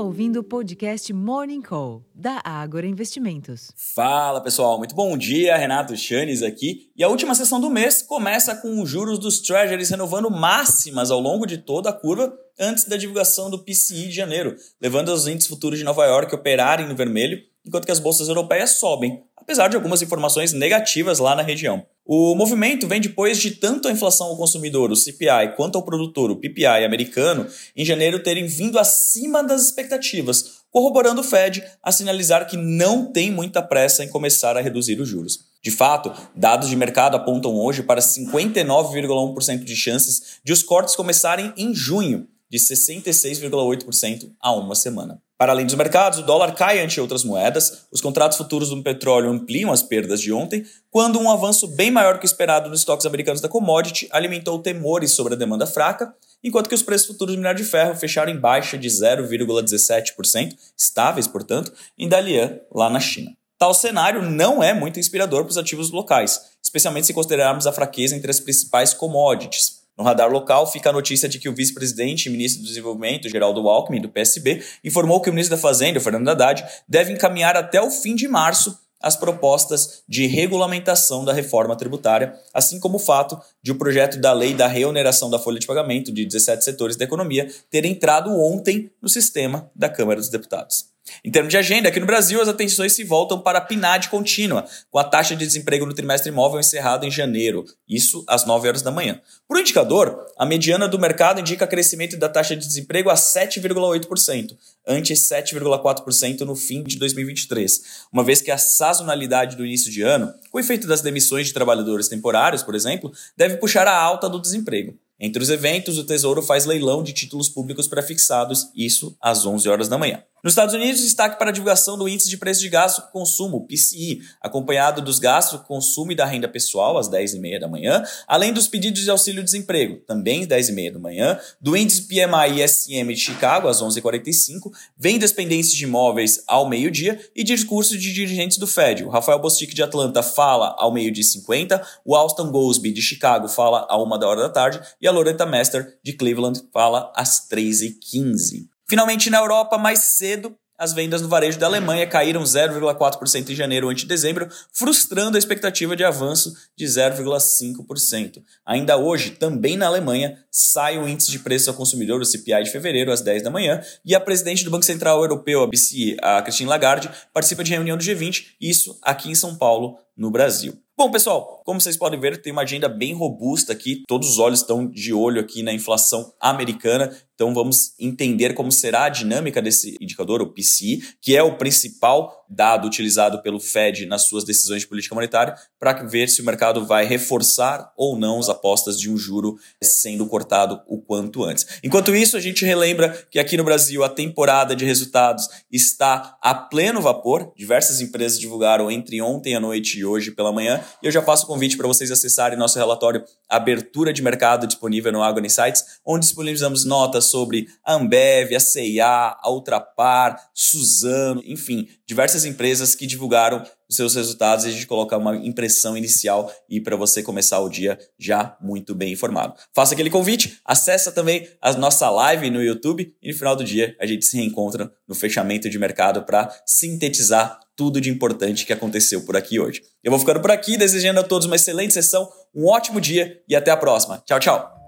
ouvindo o podcast Morning Call, da Ágora Investimentos. Fala pessoal, muito bom dia. Renato Chanes aqui. E a última sessão do mês começa com os juros dos Treasuries renovando máximas ao longo de toda a curva antes da divulgação do PCI de janeiro, levando os índices futuros de Nova York a operarem no vermelho, enquanto que as bolsas europeias sobem, apesar de algumas informações negativas lá na região. O movimento vem depois de tanto a inflação ao consumidor, o CPI, quanto ao produtor, o PPI americano, em janeiro terem vindo acima das expectativas, corroborando o Fed a sinalizar que não tem muita pressa em começar a reduzir os juros. De fato, dados de mercado apontam hoje para 59,1% de chances de os cortes começarem em junho, de 66,8% a uma semana. Para além dos mercados, o dólar cai ante outras moedas, os contratos futuros do petróleo ampliam as perdas de ontem, quando um avanço bem maior que o esperado nos estoques americanos da commodity alimentou temores sobre a demanda fraca, enquanto que os preços futuros do minério de ferro fecharam em baixa de 0,17%, estáveis, portanto, em Dalian, lá na China. Tal cenário não é muito inspirador para os ativos locais, especialmente se considerarmos a fraqueza entre as principais commodities. No radar local fica a notícia de que o vice-presidente e ministro do Desenvolvimento, Geraldo Alckmin, do PSB, informou que o ministro da Fazenda, Fernando Haddad, deve encaminhar até o fim de março as propostas de regulamentação da reforma tributária, assim como o fato de o projeto da lei da reoneração da folha de pagamento de 17 setores da economia ter entrado ontem no sistema da Câmara dos Deputados. Em termos de agenda, aqui no Brasil as atenções se voltam para a PNAD contínua, com a taxa de desemprego no trimestre imóvel encerrado em janeiro, isso às 9 horas da manhã. Por indicador, a mediana do mercado indica crescimento da taxa de desemprego a 7,8%, ante 7,4% no fim de 2023, uma vez que a sazonalidade do início de ano, com o efeito das demissões de trabalhadores temporários, por exemplo, deve puxar a alta do desemprego. Entre os eventos, o Tesouro faz leilão de títulos públicos prefixados, isso às 11 horas da manhã. Nos Estados Unidos, destaque para a divulgação do Índice de Preço de Gasto com Consumo, PCI, acompanhado dos gastos consumo e da renda pessoal, às 10h30 da manhã, além dos pedidos de auxílio-desemprego, também às 10h30 da manhã, do Índice PMI ISM de Chicago, às 11h45, vendas pendentes de imóveis ao meio-dia e discurso de dirigentes do Fed. O Rafael Bostic de Atlanta fala ao meio-dia 50, o Alston Goldsby de Chicago fala a 1 da hora da tarde e a Loretta Mester de Cleveland fala às 3h15. Finalmente, na Europa, mais cedo, as vendas no varejo da Alemanha caíram 0,4% em janeiro ante dezembro, frustrando a expectativa de avanço de 0,5%. Ainda hoje, também na Alemanha, sai o índice de preço ao consumidor, o CPI de fevereiro, às 10 da manhã, e a presidente do Banco Central Europeu, a BCE, a Christine Lagarde, participa de reunião do G20, isso aqui em São Paulo, no Brasil. Bom, pessoal, como vocês podem ver, tem uma agenda bem robusta aqui. Todos os olhos estão de olho aqui na inflação americana. Então vamos entender como será a dinâmica desse indicador, o PCI, que é o principal dado utilizado pelo Fed nas suas decisões de política monetária, para ver se o mercado vai reforçar ou não as apostas de um juro sendo cortado o quanto antes. Enquanto isso, a gente relembra que aqui no Brasil a temporada de resultados está a pleno vapor. Diversas empresas divulgaram entre ontem à noite e hoje pela manhã, e eu já faço o convite para vocês acessarem nosso relatório Abertura de Mercado disponível no Agro Insights, onde disponibilizamos notas sobre a Ambev, a CIA, a Ultrapar, Suzano, enfim, diversas empresas que divulgaram os seus resultados e a gente coloca uma impressão inicial e para você começar o dia já muito bem informado. Faça aquele convite, acessa também a nossa live no YouTube e no final do dia a gente se reencontra no fechamento de mercado para sintetizar tudo de importante que aconteceu por aqui hoje. Eu vou ficando por aqui, desejando a todos uma excelente sessão, um ótimo dia e até a próxima. Tchau, tchau!